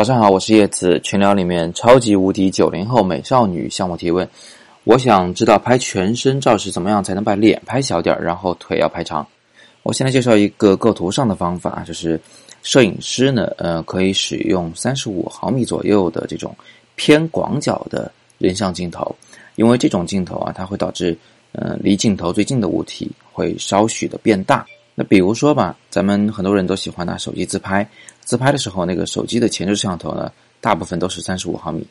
早上好，我是叶子。群聊里面超级无敌九零后美少女向我提问，我想知道拍全身照时怎么样才能把脸拍小点儿，然后腿要拍长。我现在介绍一个构图上的方法，就是摄影师呢，呃，可以使用三十五毫米左右的这种偏广角的人像镜头，因为这种镜头啊，它会导致，呃，离镜头最近的物体会稍许的变大。那比如说吧，咱们很多人都喜欢拿手机自拍。自拍的时候，那个手机的前置摄像头呢，大部分都是三十五毫米，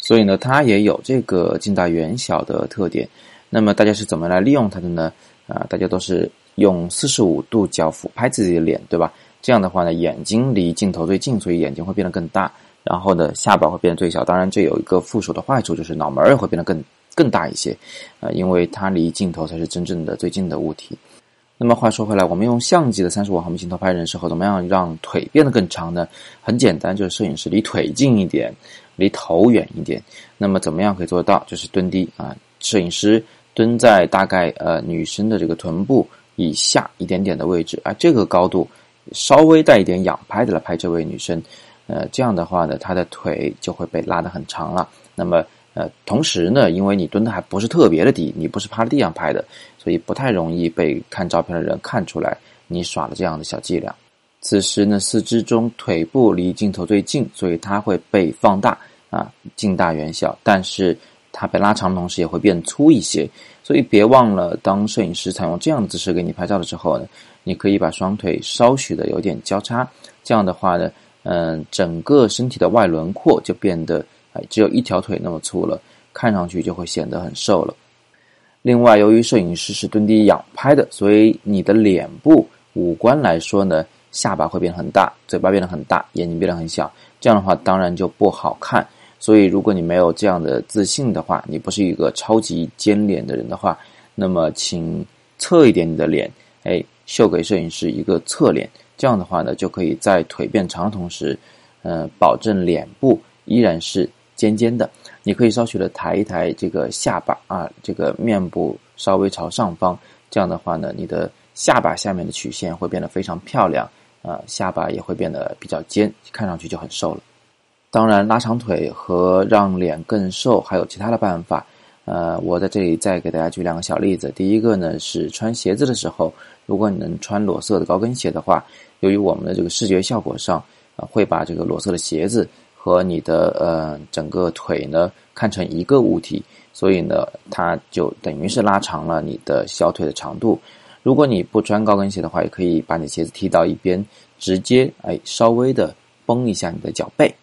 所以呢，它也有这个近大远小的特点。那么大家是怎么来利用它的呢？啊，大家都是用四十五度角俯拍自己的脸，对吧？这样的话呢，眼睛离镜头最近，所以眼睛会变得更大，然后呢，下巴会变得最小。当然，这有一个附属的坏处，就是脑门儿也会变得更更大一些，啊，因为它离镜头才是真正的最近的物体。那么话说回来，我们用相机的三十五毫米镜头拍人时候，怎么样让腿变得更长呢？很简单，就是摄影师离腿近一点，离头远一点。那么怎么样可以做到？就是蹲低啊，摄影师蹲在大概呃女生的这个臀部以下一点点的位置啊，这个高度稍微带一点仰拍的来拍这位女生，呃，这样的话呢，她的腿就会被拉得很长了。那么呃，同时呢，因为你蹲的还不是特别的低，你不是趴在地上拍的，所以不太容易被看照片的人看出来你耍了这样的小伎俩。此时呢，四肢中腿部离镜头最近，所以它会被放大啊，近大远小。但是它被拉长的同时也会变粗一些。所以别忘了，当摄影师采用这样的姿势给你拍照的时候呢，你可以把双腿稍许的有点交叉，这样的话呢，嗯，整个身体的外轮廓就变得。只有一条腿那么粗了，看上去就会显得很瘦了。另外，由于摄影师是蹲低仰拍的，所以你的脸部五官来说呢，下巴会变得很大，嘴巴变得很大，眼睛变得很小。这样的话，当然就不好看。所以，如果你没有这样的自信的话，你不是一个超级尖脸的人的话，那么请侧一点你的脸，哎，秀给摄影师一个侧脸。这样的话呢，就可以在腿变长的同时，嗯，保证脸部依然是。尖尖的，你可以稍许的抬一抬这个下巴啊，这个面部稍微朝上方，这样的话呢，你的下巴下面的曲线会变得非常漂亮，啊，下巴也会变得比较尖，看上去就很瘦了。当然，拉长腿和让脸更瘦还有其他的办法，呃，我在这里再给大家举两个小例子。第一个呢是穿鞋子的时候，如果你能穿裸色的高跟鞋的话，由于我们的这个视觉效果上，啊，会把这个裸色的鞋子。和你的呃整个腿呢看成一个物体，所以呢，它就等于是拉长了你的小腿的长度。如果你不穿高跟鞋的话，也可以把你鞋子踢到一边，直接哎稍微的绷一下你的脚背，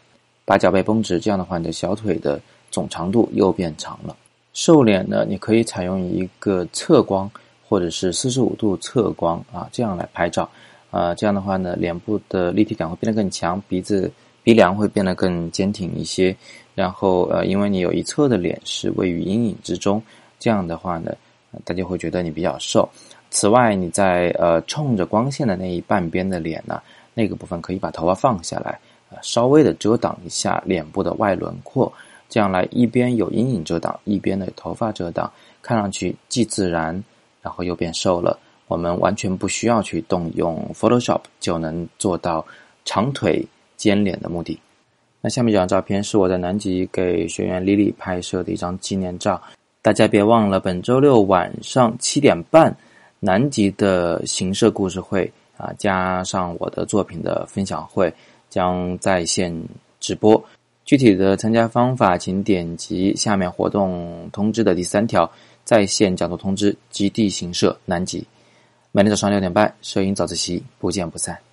把脚背绷直，这样的话你的小腿的总长度又变长了。瘦脸呢，你可以采用一个侧光或者是四十五度侧光啊，这样来拍照啊，这样的话呢，脸部的立体感会变得更强，鼻子。鼻梁会变得更坚挺一些，然后呃，因为你有一侧的脸是位于阴影之中，这样的话呢，大家会觉得你比较瘦。此外，你在呃冲着光线的那一半边的脸呢，那个部分可以把头发放下来，呃，稍微的遮挡一下脸部的外轮廓，这样来一边有阴影遮挡，一边的头发遮挡，看上去既自然，然后又变瘦了。我们完全不需要去动用 Photoshop 就能做到长腿。尖脸的目的。那下面这张照片是我在南极给学员 Lily 拍摄的一张纪念照。大家别忘了，本周六晚上七点半，南极的行社故事会啊，加上我的作品的分享会将在线直播。具体的参加方法，请点击下面活动通知的第三条，在线讲座通知基地行社南极。每天早上六点半，摄影早自习，不见不散。